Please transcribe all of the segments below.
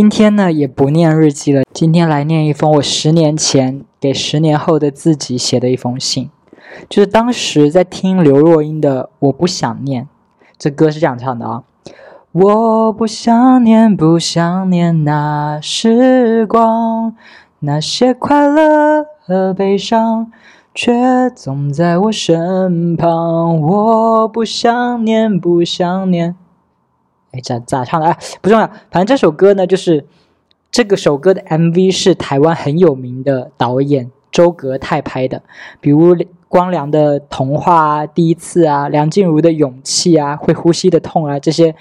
今天呢，也不念日记了。今天来念一封我十年前给十年后的自己写的一封信，就是当时在听刘若英的《我不想念》，这歌是这样唱的啊：我不想念，不想念那时光，那些快乐和悲伤。却总在我身旁，我不想念，不想念。哎，咋咋唱的？哎，不重要。反正这首歌呢，就是这个首歌的 MV 是台湾很有名的导演周格泰拍的，比如光良的《童话》啊，《第一次》啊，梁静茹的《勇气》啊，《会呼吸的痛》啊，这些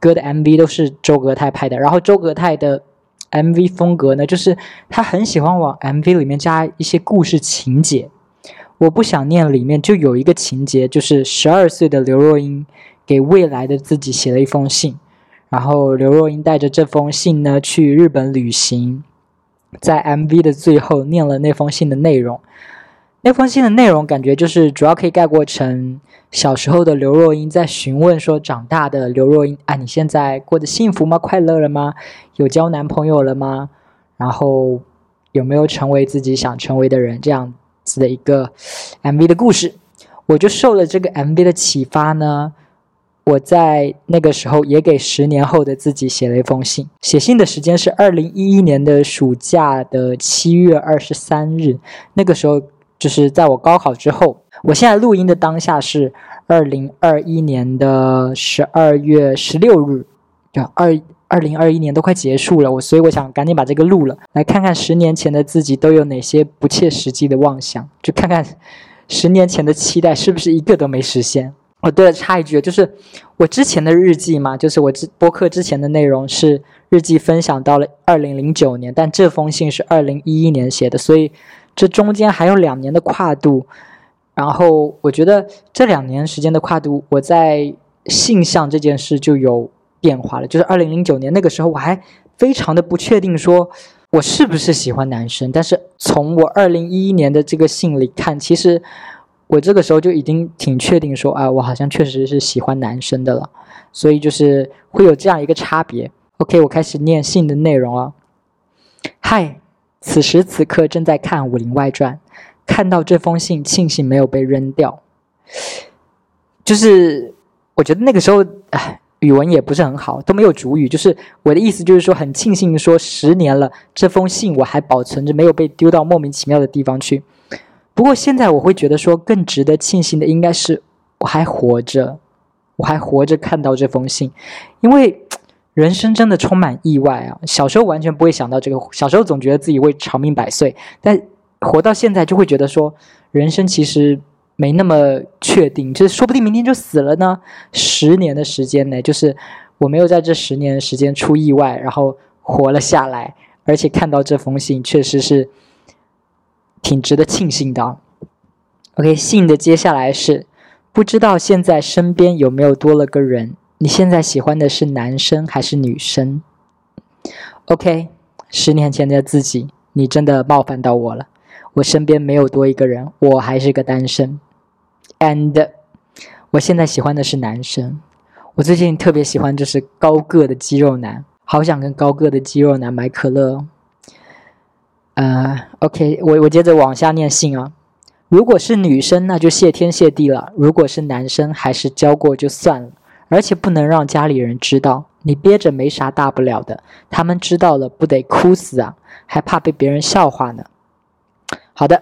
歌的 MV 都是周格泰拍的。然后周格泰的 MV 风格呢，就是他很喜欢往 MV 里面加一些故事情节。我不想念里面就有一个情节，就是十二岁的刘若英给未来的自己写了一封信，然后刘若英带着这封信呢去日本旅行，在 MV 的最后念了那封信的内容。那封信的内容感觉就是主要可以概括成小时候的刘若英在询问说长大的刘若英啊，你现在过得幸福吗？快乐了吗？有交男朋友了吗？然后有没有成为自己想成为的人？这样子。的一个 MV 的故事，我就受了这个 MV 的启发呢。我在那个时候也给十年后的自己写了一封信。写信的时间是二零一一年的暑假的七月二十三日，那个时候就是在我高考之后。我现在录音的当下是二零二一年的十二月十六日，就二。二零二一年都快结束了，我所以我想赶紧把这个录了，来看看十年前的自己都有哪些不切实际的妄想，就看看十年前的期待是不是一个都没实现。哦，对了，插一句，就是我之前的日记嘛，就是我之播客之前的内容是日记分享到了二零零九年，但这封信是二零一一年写的，所以这中间还有两年的跨度。然后我觉得这两年时间的跨度，我在性向这件事就有。变化了，就是二零零九年那个时候，我还非常的不确定，说我是不是喜欢男生。但是从我二零一一年的这个信里看，其实我这个时候就已经挺确定，说啊，我好像确实是喜欢男生的了。所以就是会有这样一个差别。OK，我开始念信的内容啊。嗨，此时此刻正在看《武林外传》，看到这封信，庆幸没有被扔掉。就是我觉得那个时候，哎。语文也不是很好，都没有主语。就是我的意思，就是说很庆幸，说十年了，这封信我还保存着，没有被丢到莫名其妙的地方去。不过现在我会觉得说，更值得庆幸的应该是我还活着，我还活着看到这封信，因为人生真的充满意外啊！小时候完全不会想到这个，小时候总觉得自己会长命百岁，但活到现在就会觉得说，人生其实。没那么确定，就是说不定明天就死了呢。十年的时间呢，就是我没有在这十年的时间出意外，然后活了下来，而且看到这封信，确实是挺值得庆幸的。OK，信的接下来是，不知道现在身边有没有多了个人？你现在喜欢的是男生还是女生？OK，十年前的自己，你真的冒犯到我了。我身边没有多一个人，我还是个单身。and 我现在喜欢的是男生，我最近特别喜欢就是高个的肌肉男，好想跟高个的肌肉男买可乐。哦呃，OK，我我接着往下念信啊。如果是女生，那就谢天谢地了；如果是男生，还是交过就算了，而且不能让家里人知道。你憋着没啥大不了的，他们知道了不得哭死啊？还怕被别人笑话呢。好的。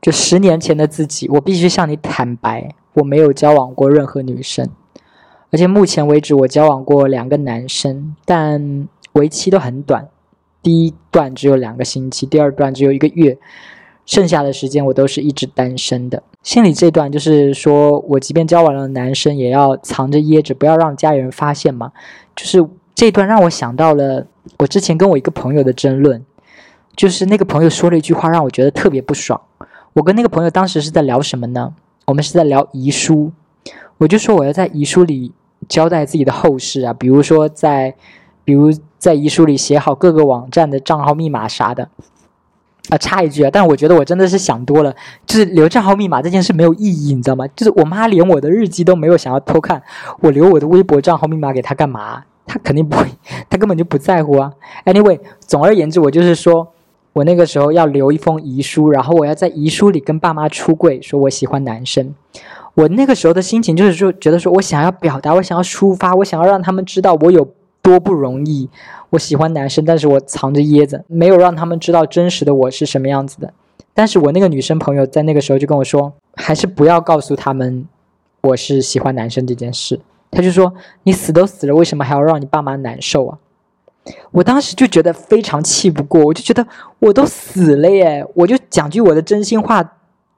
就十年前的自己，我必须向你坦白，我没有交往过任何女生，而且目前为止我交往过两个男生，但为期都很短，第一段只有两个星期，第二段只有一个月，剩下的时间我都是一直单身的。心里这段就是说我即便交往了男生，也要藏着掖着，不要让家里人发现嘛。就是这段让我想到了我之前跟我一个朋友的争论，就是那个朋友说了一句话，让我觉得特别不爽。我跟那个朋友当时是在聊什么呢？我们是在聊遗书，我就说我要在遗书里交代自己的后事啊，比如说在，比如在遗书里写好各个网站的账号密码啥的。啊，插一句啊，但我觉得我真的是想多了，就是留账号密码这件事没有意义，你知道吗？就是我妈连我的日记都没有想要偷看，我留我的微博账号密码给她干嘛？她肯定不会，她根本就不在乎啊。Anyway，总而言之，我就是说，我那个时候要留一封遗书，然后我要在遗书里跟爸妈出柜，说我喜欢男生。我那个时候的心情就是说，觉得说我想要表达，我想要抒发，我想要让他们知道我有多不容易。我喜欢男生，但是我藏着掖着，没有让他们知道真实的我是什么样子的。但是我那个女生朋友在那个时候就跟我说，还是不要告诉他们我是喜欢男生这件事。他就说：“你死都死了，为什么还要让你爸妈难受啊？”我当时就觉得非常气不过，我就觉得我都死了耶，我就讲句我的真心话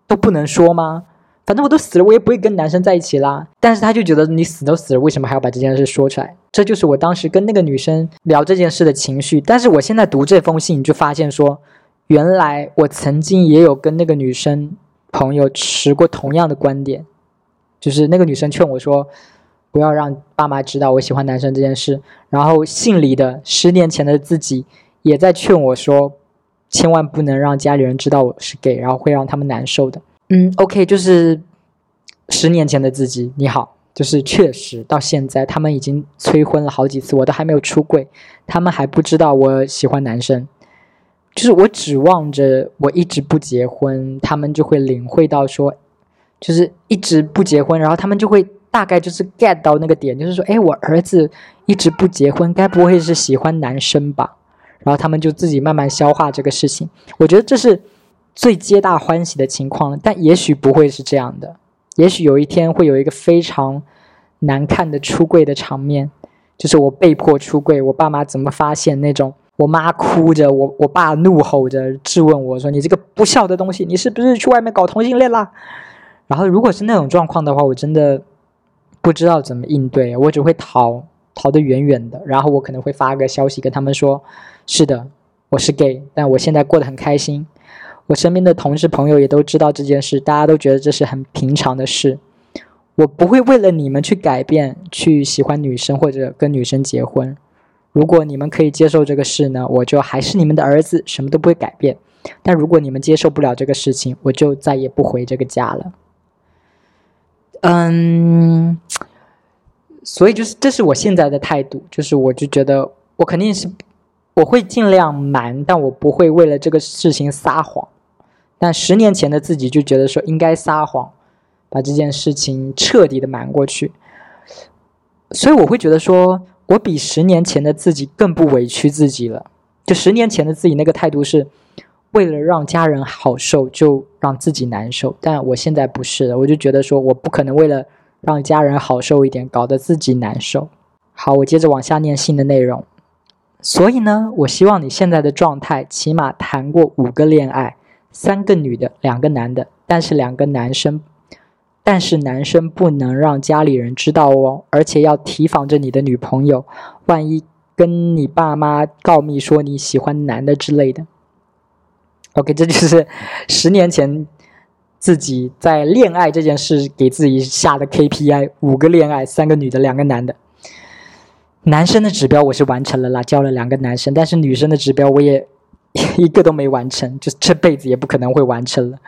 都不能说吗？反正我都死了，我也不会跟男生在一起啦。但是他就觉得你死都死了，为什么还要把这件事说出来？这就是我当时跟那个女生聊这件事的情绪。但是我现在读这封信，就发现说，原来我曾经也有跟那个女生朋友持过同样的观点，就是那个女生劝我说。不要让爸妈知道我喜欢男生这件事。然后信里的十年前的自己也在劝我说，千万不能让家里人知道我是 gay，然后会让他们难受的。嗯，OK，就是十年前的自己，你好，就是确实到现在他们已经催婚了好几次，我都还没有出柜，他们还不知道我喜欢男生。就是我指望着我一直不结婚，他们就会领会到说，就是一直不结婚，然后他们就会。大概就是 get 到那个点，就是说，哎，我儿子一直不结婚，该不会是喜欢男生吧？然后他们就自己慢慢消化这个事情。我觉得这是最皆大欢喜的情况了，但也许不会是这样的。也许有一天会有一个非常难看的出柜的场面，就是我被迫出柜，我爸妈怎么发现那种？我妈哭着，我我爸怒吼着质问我说：“你这个不孝的东西，你是不是去外面搞同性恋啦？”然后如果是那种状况的话，我真的。不知道怎么应对，我只会逃，逃得远远的。然后我可能会发个消息跟他们说：“是的，我是 gay，但我现在过得很开心。”我身边的同事朋友也都知道这件事，大家都觉得这是很平常的事。我不会为了你们去改变，去喜欢女生或者跟女生结婚。如果你们可以接受这个事呢，我就还是你们的儿子，什么都不会改变。但如果你们接受不了这个事情，我就再也不回这个家了。嗯，所以就是这是我现在的态度，就是我就觉得我肯定是我会尽量瞒，但我不会为了这个事情撒谎。但十年前的自己就觉得说应该撒谎，把这件事情彻底的瞒过去。所以我会觉得说我比十年前的自己更不委屈自己了。就十年前的自己那个态度是。为了让家人好受，就让自己难受。但我现在不是了，我就觉得说，我不可能为了让家人好受一点，搞得自己难受。好，我接着往下念信的内容。所以呢，我希望你现在的状态，起码谈过五个恋爱，三个女的，两个男的，但是两个男生，但是男生不能让家里人知道哦，而且要提防着你的女朋友，万一跟你爸妈告密说你喜欢男的之类的。OK，这就是十年前自己在恋爱这件事给自己下的 KPI：五个恋爱，三个女的，两个男的。男生的指标我是完成了啦，交了两个男生，但是女生的指标我也 一个都没完成，就这辈子也不可能会完成了，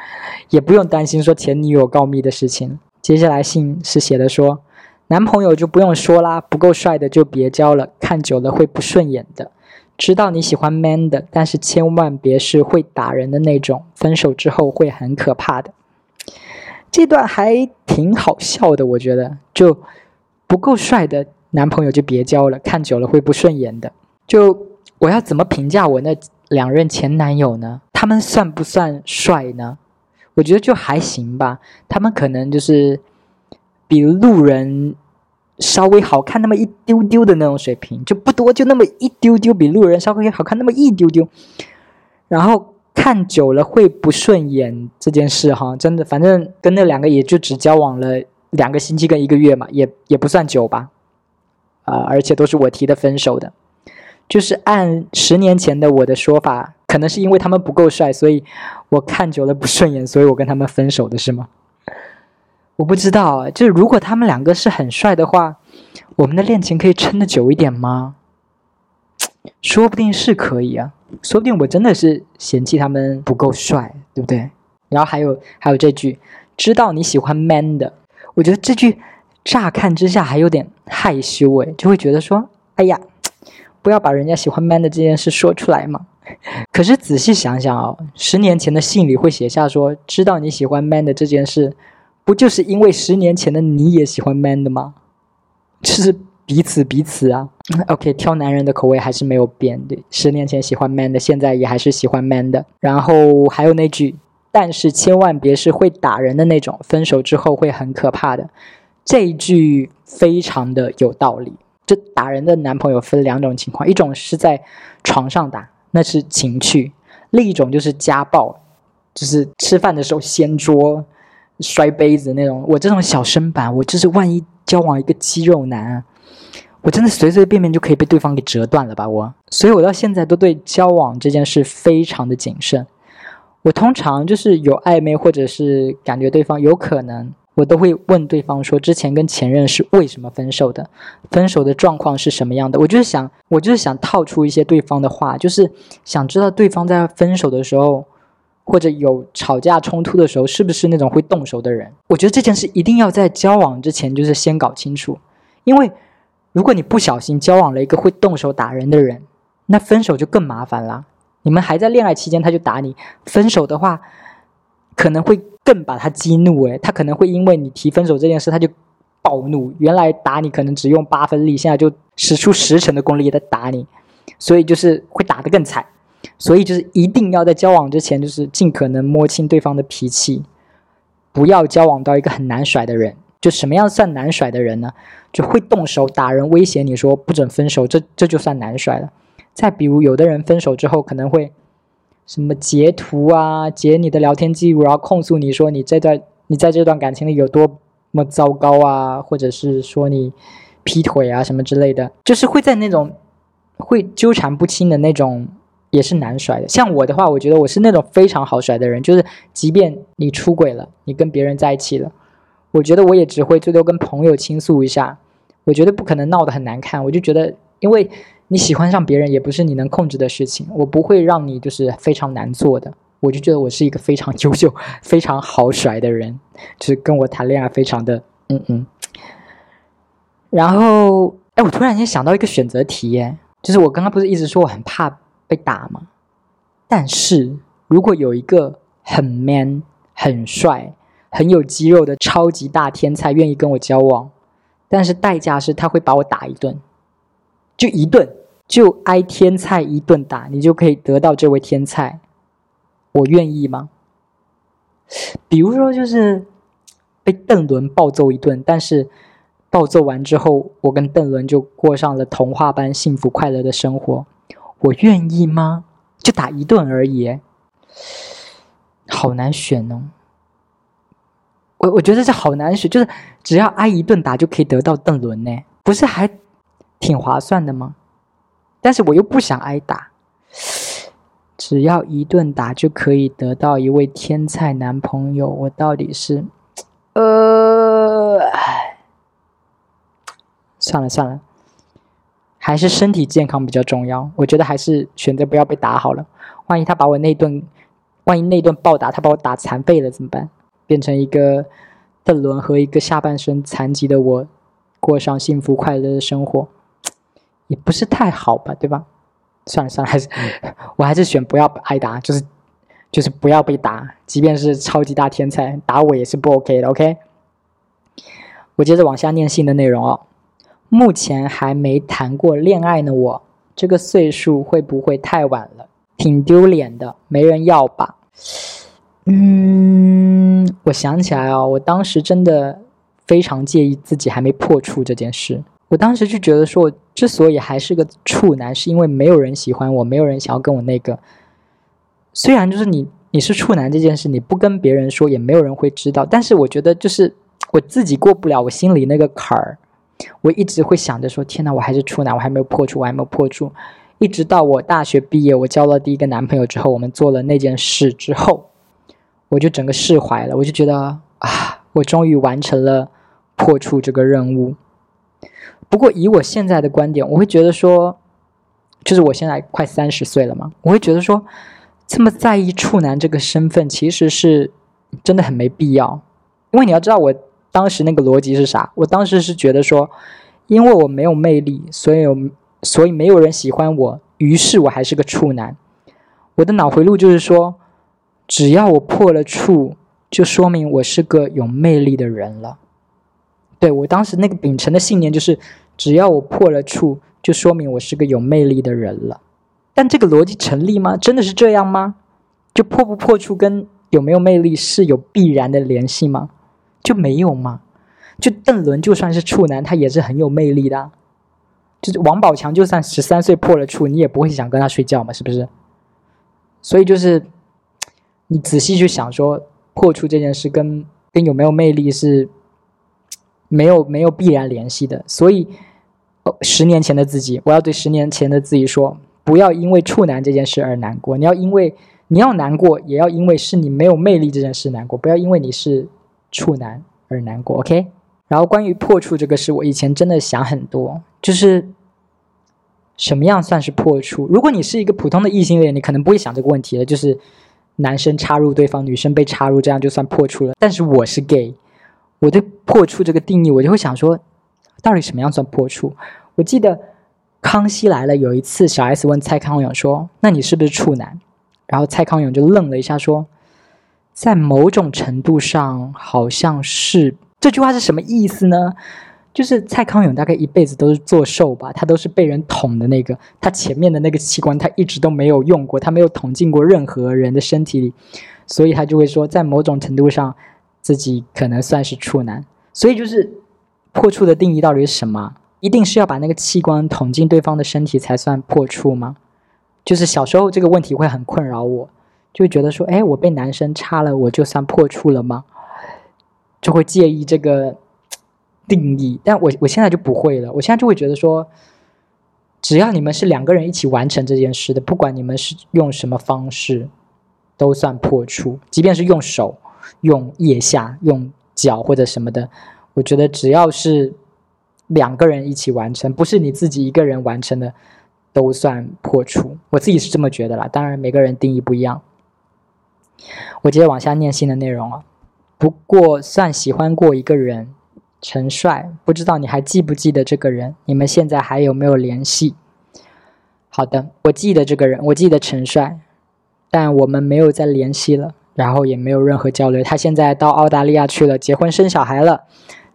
也不用担心说前女友告密的事情。接下来信是写的说，男朋友就不用说啦，不够帅的就别交了，看久了会不顺眼的。知道你喜欢 man 的，但是千万别是会打人的那种，分手之后会很可怕的。这段还挺好笑的，我觉得，就不够帅的男朋友就别交了，看久了会不顺眼的。就我要怎么评价我那两任前男友呢？他们算不算帅呢？我觉得就还行吧，他们可能就是比路人。稍微好看那么一丢丢的那种水平，就不多，就那么一丢丢，比路人稍微好看那么一丢丢。然后看久了会不顺眼这件事，哈，真的，反正跟那两个也就只交往了两个星期跟一个月嘛，也也不算久吧。啊，而且都是我提的分手的，就是按十年前的我的说法，可能是因为他们不够帅，所以我看久了不顺眼，所以我跟他们分手的是吗？我不知道啊，就是如果他们两个是很帅的话，我们的恋情可以撑得久一点吗？说不定是可以啊，说不定我真的是嫌弃他们不够帅，对不对？然后还有还有这句，知道你喜欢 man 的，我觉得这句乍看之下还有点害羞诶，就会觉得说哎呀，不要把人家喜欢 man 的这件事说出来嘛。可是仔细想想哦，十年前的信里会写下说，知道你喜欢 man 的这件事，不就是因为十年前的你也喜欢 man 的吗？就是彼此彼此啊。OK，挑男人的口味还是没有变，对，十年前喜欢 man 的，现在也还是喜欢 man 的。然后还有那句，但是千万别是会打人的那种，分手之后会很可怕的。这一句非常的有道理。就打人的男朋友分两种情况，一种是在床上打。那是情趣，另一种就是家暴，就是吃饭的时候掀桌、摔杯子那种。我这种小身板，我就是万一交往一个肌肉男，我真的随随便便就可以被对方给折断了吧？我，所以我到现在都对交往这件事非常的谨慎。我通常就是有暧昧或者是感觉对方有可能。我都会问对方说，之前跟前任是为什么分手的，分手的状况是什么样的？我就是想，我就是想套出一些对方的话，就是想知道对方在分手的时候，或者有吵架冲突的时候，是不是那种会动手的人？我觉得这件事一定要在交往之前就是先搞清楚，因为如果你不小心交往了一个会动手打人的人，那分手就更麻烦了。你们还在恋爱期间他就打你，分手的话可能会。更把他激怒，诶，他可能会因为你提分手这件事，他就暴怒。原来打你可能只用八分力，现在就使出十成的功力在打你，所以就是会打得更惨。所以就是一定要在交往之前，就是尽可能摸清对方的脾气，不要交往到一个很难甩的人。就什么样算难甩的人呢？就会动手打人，威胁你说不准分手，这这就算难甩了。再比如，有的人分手之后可能会。什么截图啊，截你的聊天记录，然后控诉你说你这段你在这段感情里有多么糟糕啊，或者是说你劈腿啊什么之类的，就是会在那种会纠缠不清的那种，也是难甩的。像我的话，我觉得我是那种非常好甩的人，就是即便你出轨了，你跟别人在一起了，我觉得我也只会最多跟朋友倾诉一下，我觉得不可能闹得很难看，我就觉得因为。你喜欢上别人也不是你能控制的事情，我不会让你就是非常难做的。我就觉得我是一个非常优秀、非常好甩的人，就是跟我谈恋爱非常的嗯嗯。然后，哎，我突然间想到一个选择题，耶，就是我刚刚不是一直说我很怕被打吗？但是如果有一个很 man、很帅、很有肌肉的超级大天才愿意跟我交往，但是代价是他会把我打一顿。就一顿，就挨天菜一顿打，你就可以得到这位天菜，我愿意吗？比如说，就是被邓伦暴揍一顿，但是暴揍完之后，我跟邓伦就过上了童话般幸福快乐的生活，我愿意吗？就打一顿而已，好难选哦。我我觉得这好难选，就是只要挨一顿打就可以得到邓伦呢，不是还？挺划算的吗？但是我又不想挨打，只要一顿打就可以得到一位天才男朋友，我到底是……呃，算了算了，还是身体健康比较重要。我觉得还是选择不要被打好了。万一他把我那顿，万一那顿暴打他把我打残废了怎么办？变成一个邓伦和一个下半身残疾的我，过上幸福快乐的生活。也不是太好吧，对吧？算了算了，还是 我还是选不要挨打，就是就是不要被打，即便是超级大天才打我也是不 OK 的。OK，我接着往下念信的内容哦。目前还没谈过恋爱呢，我这个岁数会不会太晚了？挺丢脸的，没人要吧？嗯，我想起来哦，我当时真的非常介意自己还没破处这件事。我当时就觉得说，我之所以还是个处男，是因为没有人喜欢我，没有人想要跟我那个。虽然就是你你是处男这件事，你不跟别人说，也没有人会知道。但是我觉得就是我自己过不了我心里那个坎儿，我一直会想着说，天哪，我还是处男，我还没有破处，我还没有破处。一直到我大学毕业，我交了第一个男朋友之后，我们做了那件事之后，我就整个释怀了，我就觉得啊，我终于完成了破处这个任务。不过以我现在的观点，我会觉得说，就是我现在快三十岁了嘛，我会觉得说，这么在意处男这个身份，其实是真的很没必要。因为你要知道，我当时那个逻辑是啥？我当时是觉得说，因为我没有魅力，所以所以没有人喜欢我，于是我还是个处男。我的脑回路就是说，只要我破了处，就说明我是个有魅力的人了。对我当时那个秉承的信念就是，只要我破了处，就说明我是个有魅力的人了。但这个逻辑成立吗？真的是这样吗？就破不破处跟有没有魅力是有必然的联系吗？就没有吗？就邓伦就算是处男，他也是很有魅力的。就是王宝强就算十三岁破了处，你也不会想跟他睡觉嘛，是不是？所以就是你仔细去想，说破处这件事跟跟有没有魅力是没有没有必然联系的。所以，十年前的自己，我要对十年前的自己说：不要因为处男这件事而难过。你要因为你要难过，也要因为是你没有魅力这件事难过。不要因为你是处男而难过。OK。然后关于破处这个事，我以前真的想很多，就是什么样算是破处？如果你是一个普通的异性恋，你可能不会想这个问题了，就是男生插入对方，女生被插入，这样就算破处了。但是我是 gay，我对破处这个定义，我就会想说，到底什么样算破处？我记得《康熙来了》有一次，小 S 问蔡康永说：“那你是不是处男？”然后蔡康永就愣了一下，说：“在某种程度上，好像是。”这句话是什么意思呢？就是蔡康永大概一辈子都是做瘦吧，他都是被人捅的那个，他前面的那个器官他一直都没有用过，他没有捅进过任何人的身体里，所以他就会说，在某种程度上，自己可能算是处男。所以就是破处的定义到底是什么？一定是要把那个器官捅进对方的身体才算破处吗？就是小时候这个问题会很困扰我，就觉得说，哎，我被男生插了，我就算破处了吗？就会介意这个定义，但我我现在就不会了。我现在就会觉得说，只要你们是两个人一起完成这件事的，不管你们是用什么方式，都算破处。即便是用手、用腋下、用脚或者什么的，我觉得只要是两个人一起完成，不是你自己一个人完成的，都算破处。我自己是这么觉得啦。当然每个人定义不一样。我接着往下念信的内容啊。不过算喜欢过一个人，陈帅，不知道你还记不记得这个人？你们现在还有没有联系？好的，我记得这个人，我记得陈帅，但我们没有再联系了，然后也没有任何交流。他现在到澳大利亚去了，结婚生小孩了，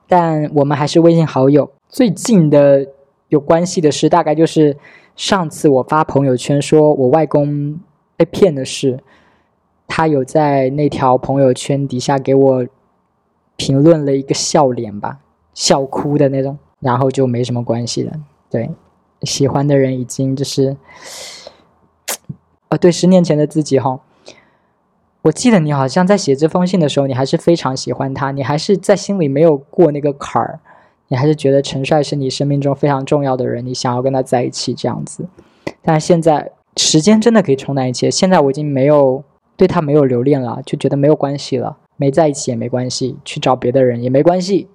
但我们还是微信好友。最近的有关系的事，大概就是上次我发朋友圈说我外公被骗的事。他有在那条朋友圈底下给我评论了一个笑脸吧，笑哭的那种，然后就没什么关系了。对，喜欢的人已经就是，呃，对，十年前的自己哈，我记得你好像在写这封信的时候，你还是非常喜欢他，你还是在心里没有过那个坎儿，你还是觉得陈帅是你生命中非常重要的人，你想要跟他在一起这样子。但现在时间真的可以冲淡一切，现在我已经没有。对他没有留恋了，就觉得没有关系了，没在一起也没关系，去找别的人也没关系，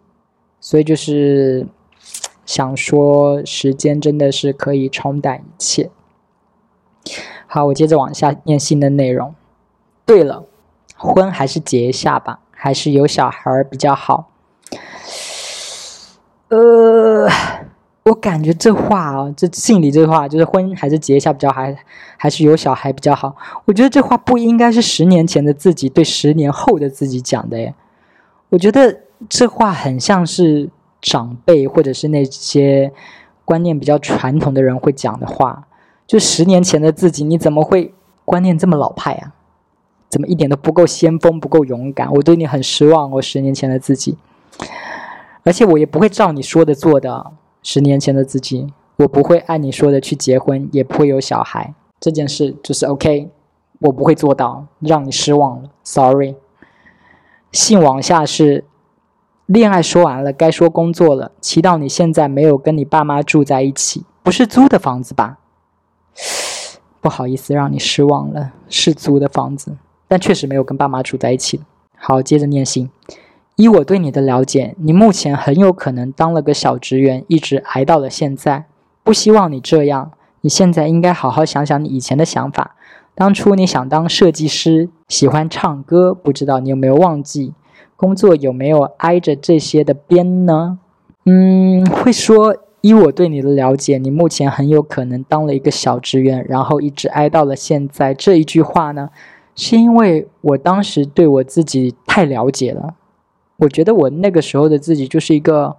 所以就是 想说，时间真的是可以冲淡一切。好，我接着往下念信的内容。对了，婚还是结一下吧，还是有小孩比较好。呃。我感觉这话啊，这信里这话就是婚还是结一下比较好，还是有小孩比较好？我觉得这话不应该是十年前的自己对十年后的自己讲的耶。我觉得这话很像是长辈或者是那些观念比较传统的人会讲的话。就十年前的自己，你怎么会观念这么老派啊？怎么一点都不够先锋，不够勇敢？我对你很失望，我十年前的自己。而且我也不会照你说的做的。十年前的自己，我不会按你说的去结婚，也不会有小孩。这件事就是 OK，我不会做到，让你失望了，Sorry。信往下是，恋爱说完了，该说工作了。祈祷你现在没有跟你爸妈住在一起，不是租的房子吧？不好意思，让你失望了，是租的房子，但确实没有跟爸妈住在一起。好，接着念信。以我对你的了解，你目前很有可能当了个小职员，一直挨到了现在。不希望你这样，你现在应该好好想想你以前的想法。当初你想当设计师，喜欢唱歌，不知道你有没有忘记？工作有没有挨着这些的边呢？嗯，会说依我对你的了解，你目前很有可能当了一个小职员，然后一直挨到了现在。这一句话呢，是因为我当时对我自己太了解了。我觉得我那个时候的自己就是一个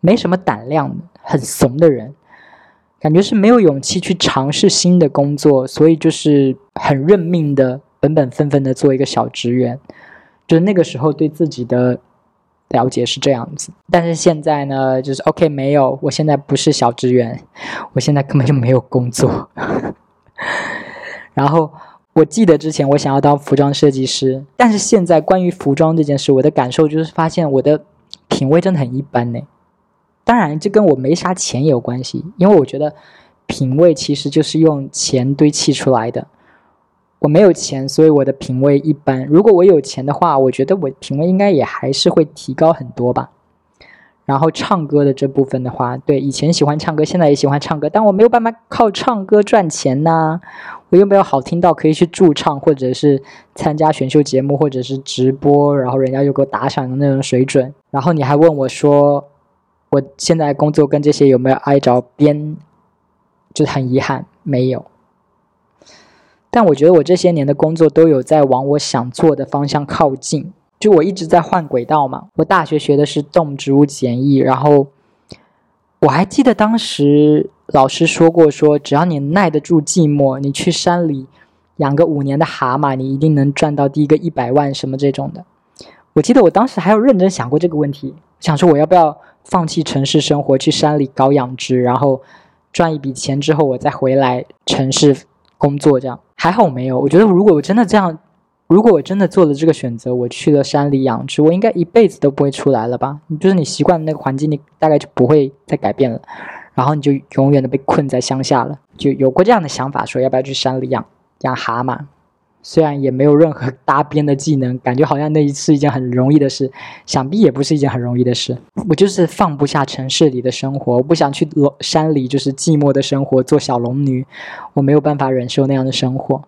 没什么胆量、很怂的人，感觉是没有勇气去尝试新的工作，所以就是很认命的、本本分分的做一个小职员。就那个时候对自己的。了解是这样子，但是现在呢，就是 OK，没有，我现在不是小职员，我现在根本就没有工作。然后我记得之前我想要当服装设计师，但是现在关于服装这件事，我的感受就是发现我的品味真的很一般呢。当然，这跟我没啥钱有关系，因为我觉得品味其实就是用钱堆砌出来的。我没有钱，所以我的品味一般。如果我有钱的话，我觉得我品味应该也还是会提高很多吧。然后唱歌的这部分的话，对，以前喜欢唱歌，现在也喜欢唱歌，但我没有办法靠唱歌赚钱呐。我又没有好听到可以去驻唱，或者是参加选秀节目，或者是直播，然后人家又给我打赏的那种水准。然后你还问我说，我现在工作跟这些有没有挨着边？就很遗憾，没有。但我觉得我这些年的工作都有在往我想做的方向靠近，就我一直在换轨道嘛。我大学学的是动植物检疫，然后我还记得当时老师说过，说只要你耐得住寂寞，你去山里养个五年的蛤蟆，你一定能赚到第一个一百万什么这种的。我记得我当时还有认真想过这个问题，想说我要不要放弃城市生活，去山里搞养殖，然后赚一笔钱之后，我再回来城市工作这样。还好没有，我觉得如果我真的这样，如果我真的做了这个选择，我去了山里养殖，我应该一辈子都不会出来了吧？就是你习惯的那个环境，你大概就不会再改变了，然后你就永远的被困在乡下了。就有过这样的想法，说要不要去山里养养蛤蟆。虽然也没有任何搭边的技能，感觉好像那一是一件很容易的事，想必也不是一件很容易的事。我就是放不下城市里的生活，我不想去山里，就是寂寞的生活，做小龙女，我没有办法忍受那样的生活。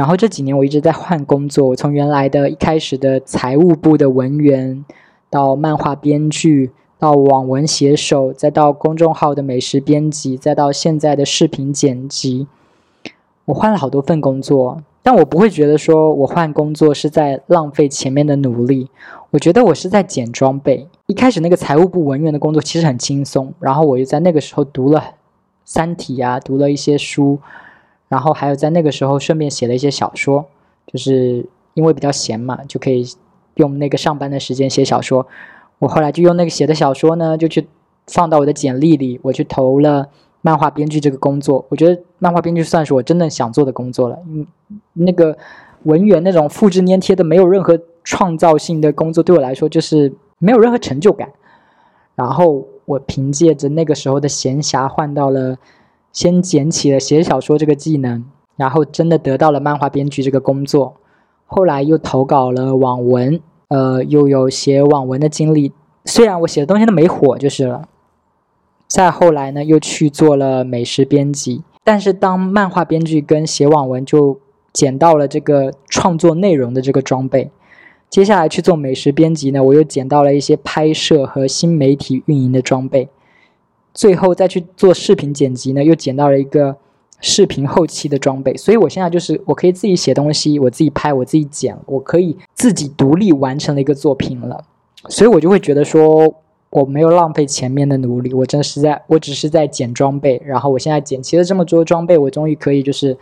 然后这几年我一直在换工作，我从原来的一开始的财务部的文员，到漫画编剧，到网文写手，再到公众号的美食编辑，再到现在的视频剪辑，我换了好多份工作。但我不会觉得说我换工作是在浪费前面的努力，我觉得我是在捡装备。一开始那个财务部文员的工作其实很轻松，然后我又在那个时候读了《三体》啊，读了一些书，然后还有在那个时候顺便写了一些小说，就是因为比较闲嘛，就可以用那个上班的时间写小说。我后来就用那个写的小说呢，就去放到我的简历里，我去投了。漫画编剧这个工作，我觉得漫画编剧算是我真的想做的工作了。嗯，那个文员那种复制粘贴的没有任何创造性的工作，对我来说就是没有任何成就感。然后我凭借着那个时候的闲暇，换到了先捡起了写小说这个技能，然后真的得到了漫画编剧这个工作。后来又投稿了网文，呃，又有写网文的经历。虽然我写的东西都没火，就是了。再后来呢，又去做了美食编辑。但是当漫画编剧跟写网文，就捡到了这个创作内容的这个装备。接下来去做美食编辑呢，我又捡到了一些拍摄和新媒体运营的装备。最后再去做视频剪辑呢，又捡到了一个视频后期的装备。所以我现在就是我可以自己写东西，我自己拍，我自己剪，我可以自己独立完成了一个作品了。所以我就会觉得说。我没有浪费前面的努力，我真是在，我只是在捡装备。然后我现在捡齐了这么多装备，我终于可以就是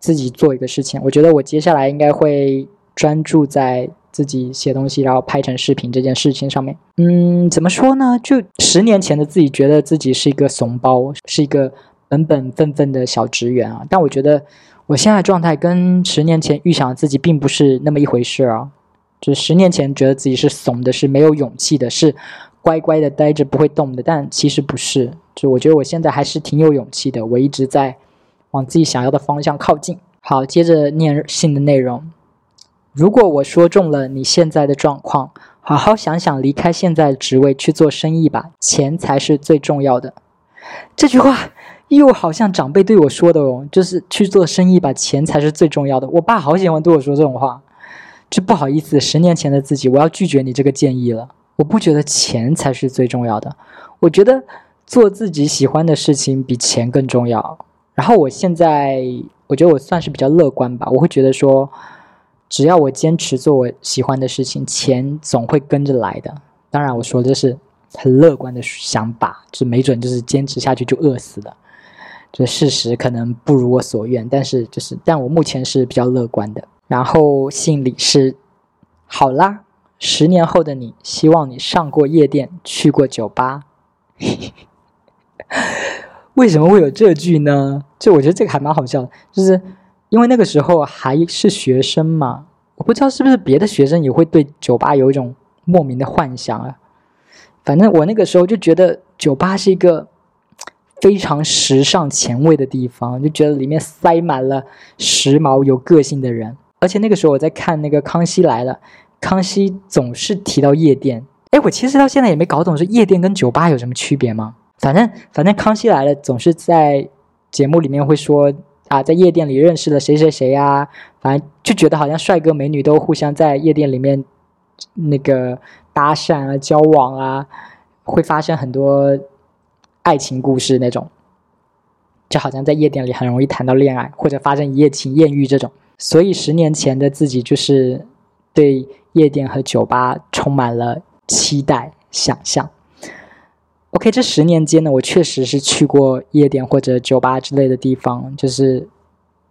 自己做一个事情。我觉得我接下来应该会专注在自己写东西，然后拍成视频这件事情上面。嗯，怎么说呢？就十年前的自己觉得自己是一个怂包，是一个本本分分的小职员啊。但我觉得我现在状态跟十年前预想自己并不是那么一回事啊。就十年前觉得自己是怂的，是没有勇气的，是。乖乖的待着不会动的，但其实不是。就我觉得我现在还是挺有勇气的，我一直在往自己想要的方向靠近。好，接着念信的内容。如果我说中了你现在的状况，好好想想离开现在的职位去做生意吧，钱才是最重要的。这句话又好像长辈对我说的哦，就是去做生意吧，钱才是最重要的。我爸好喜欢对我说这种话，就不好意思，十年前的自己，我要拒绝你这个建议了。我不觉得钱才是最重要的，我觉得做自己喜欢的事情比钱更重要。然后我现在，我觉得我算是比较乐观吧。我会觉得说，只要我坚持做我喜欢的事情，钱总会跟着来的。当然，我说的是很乐观的想法，就没准就是坚持下去就饿死了。这事实可能不如我所愿，但是就是，但我目前是比较乐观的。然后信里是，好啦，十年后的你，希望你上过夜店，去过酒吧。为什么会有这句呢？就我觉得这个还蛮好笑的，就是因为那个时候还是学生嘛，我不知道是不是别的学生也会对酒吧有一种莫名的幻想啊。反正我那个时候就觉得酒吧是一个。非常时尚前卫的地方，就觉得里面塞满了时髦有个性的人。而且那个时候我在看那个《康熙来了》，康熙总是提到夜店。哎，我其实到现在也没搞懂是夜店跟酒吧有什么区别吗？反正反正《康熙来了》总是在节目里面会说啊，在夜店里认识了谁谁谁呀，反正就觉得好像帅哥美女都互相在夜店里面那个搭讪啊、交往啊，会发生很多。爱情故事那种，就好像在夜店里很容易谈到恋爱，或者发生一夜情艳遇这种。所以十年前的自己就是对夜店和酒吧充满了期待、想象。OK，这十年间呢，我确实是去过夜店或者酒吧之类的地方，就是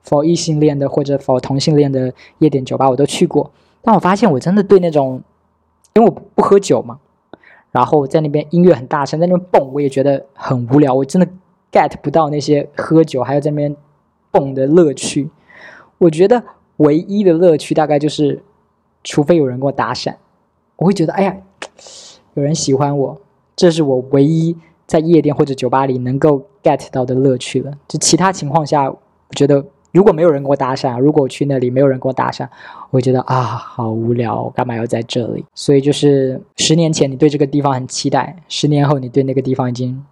，for 异性恋的或者 for 同性恋的夜店酒吧我都去过。但我发现我真的对那种，因为我不喝酒嘛。然后在那边音乐很大声，在那边蹦，我也觉得很无聊。我真的 get 不到那些喝酒还有在那边蹦的乐趣。我觉得唯一的乐趣大概就是，除非有人给我打闪，我会觉得哎呀，有人喜欢我，这是我唯一在夜店或者酒吧里能够 get 到的乐趣了。就其他情况下，我觉得。如果没有人跟我搭讪，如果我去那里没有人跟我搭讪，我觉得啊，好无聊，干嘛要在这里？所以就是十年前你对这个地方很期待，十年后你对那个地方已经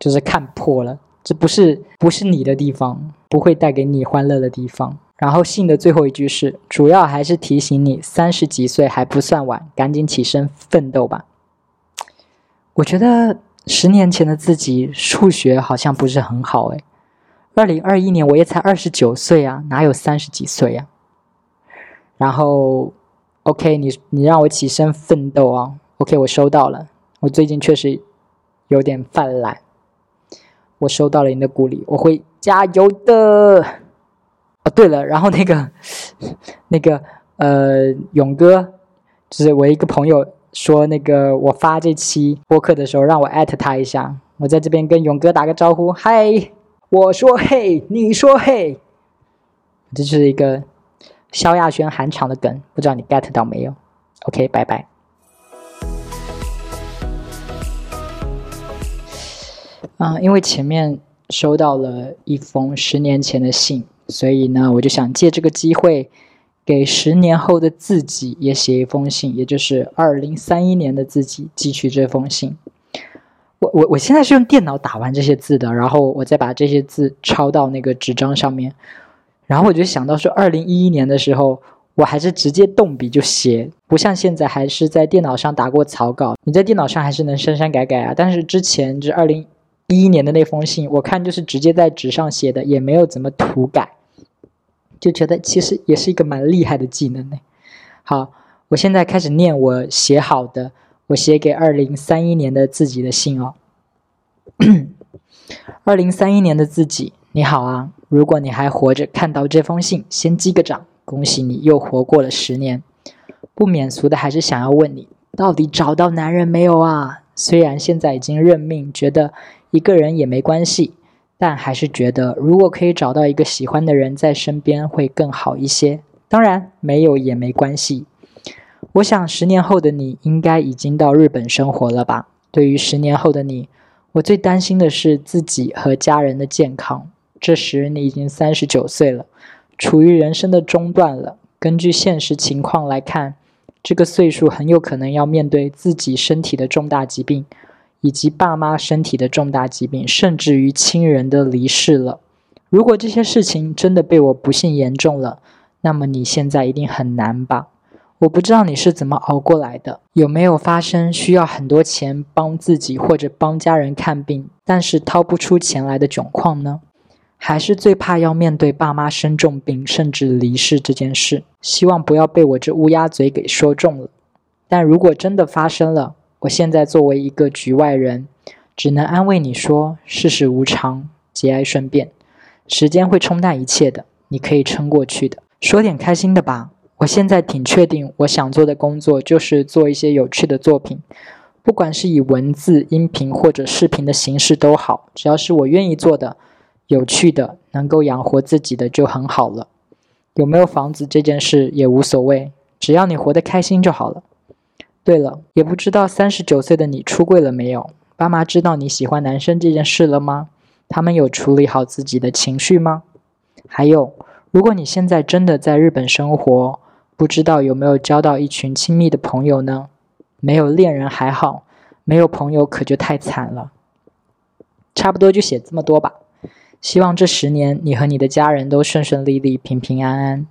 就是看破了，这不是不是你的地方，不会带给你欢乐的地方。然后信的最后一句是，主要还是提醒你，三十几岁还不算晚，赶紧起身奋斗吧。我觉得十年前的自己数学好像不是很好，诶。二零二一年我也才二十九岁啊，哪有三十几岁呀？然后，OK，你你让我起身奋斗啊，OK，我收到了。我最近确实有点犯懒，我收到了你的鼓励，我会加油的。哦，对了，然后那个 那个呃，勇哥，就是我一个朋友说，那个我发这期播客的时候，让我艾特他一下，我在这边跟勇哥打个招呼，嗨。我说嘿，你说嘿，这是一个萧亚轩寒场的梗，不知道你 get 到没有？OK，拜拜。啊，因为前面收到了一封十年前的信，所以呢，我就想借这个机会给十年后的自己也写一封信，也就是二零三一年的自己寄去这封信。我我我现在是用电脑打完这些字的，然后我再把这些字抄到那个纸张上面，然后我就想到说，二零一一年的时候，我还是直接动笔就写，不像现在还是在电脑上打过草稿，你在电脑上还是能删删改改啊。但是之前就是二零一一年的那封信，我看就是直接在纸上写的，也没有怎么涂改，就觉得其实也是一个蛮厉害的技能呢。好，我现在开始念我写好的。我写给二零三一年的自己的信哦。二零三一年的自己，你好啊！如果你还活着，看到这封信，先击个掌，恭喜你又活过了十年。不免俗的，还是想要问你，到底找到男人没有啊？虽然现在已经认命，觉得一个人也没关系，但还是觉得如果可以找到一个喜欢的人在身边，会更好一些。当然，没有也没关系。我想，十年后的你应该已经到日本生活了吧？对于十年后的你，我最担心的是自己和家人的健康。这时你已经三十九岁了，处于人生的中段了。根据现实情况来看，这个岁数很有可能要面对自己身体的重大疾病，以及爸妈身体的重大疾病，甚至于亲人的离世了。如果这些事情真的被我不幸言中了，那么你现在一定很难吧？我不知道你是怎么熬过来的，有没有发生需要很多钱帮自己或者帮家人看病，但是掏不出钱来的窘况呢？还是最怕要面对爸妈生重病甚至离世这件事？希望不要被我这乌鸦嘴给说中了。但如果真的发生了，我现在作为一个局外人，只能安慰你说：世事无常，节哀顺变，时间会冲淡一切的，你可以撑过去的。说点开心的吧。我现在挺确定，我想做的工作就是做一些有趣的作品，不管是以文字、音频或者视频的形式都好，只要是我愿意做的、有趣的、能够养活自己的就很好了。有没有房子这件事也无所谓，只要你活得开心就好了。对了，也不知道三十九岁的你出柜了没有？爸妈知道你喜欢男生这件事了吗？他们有处理好自己的情绪吗？还有，如果你现在真的在日本生活，不知道有没有交到一群亲密的朋友呢？没有恋人还好，没有朋友可就太惨了。差不多就写这么多吧。希望这十年你和你的家人都顺顺利利、平平安安。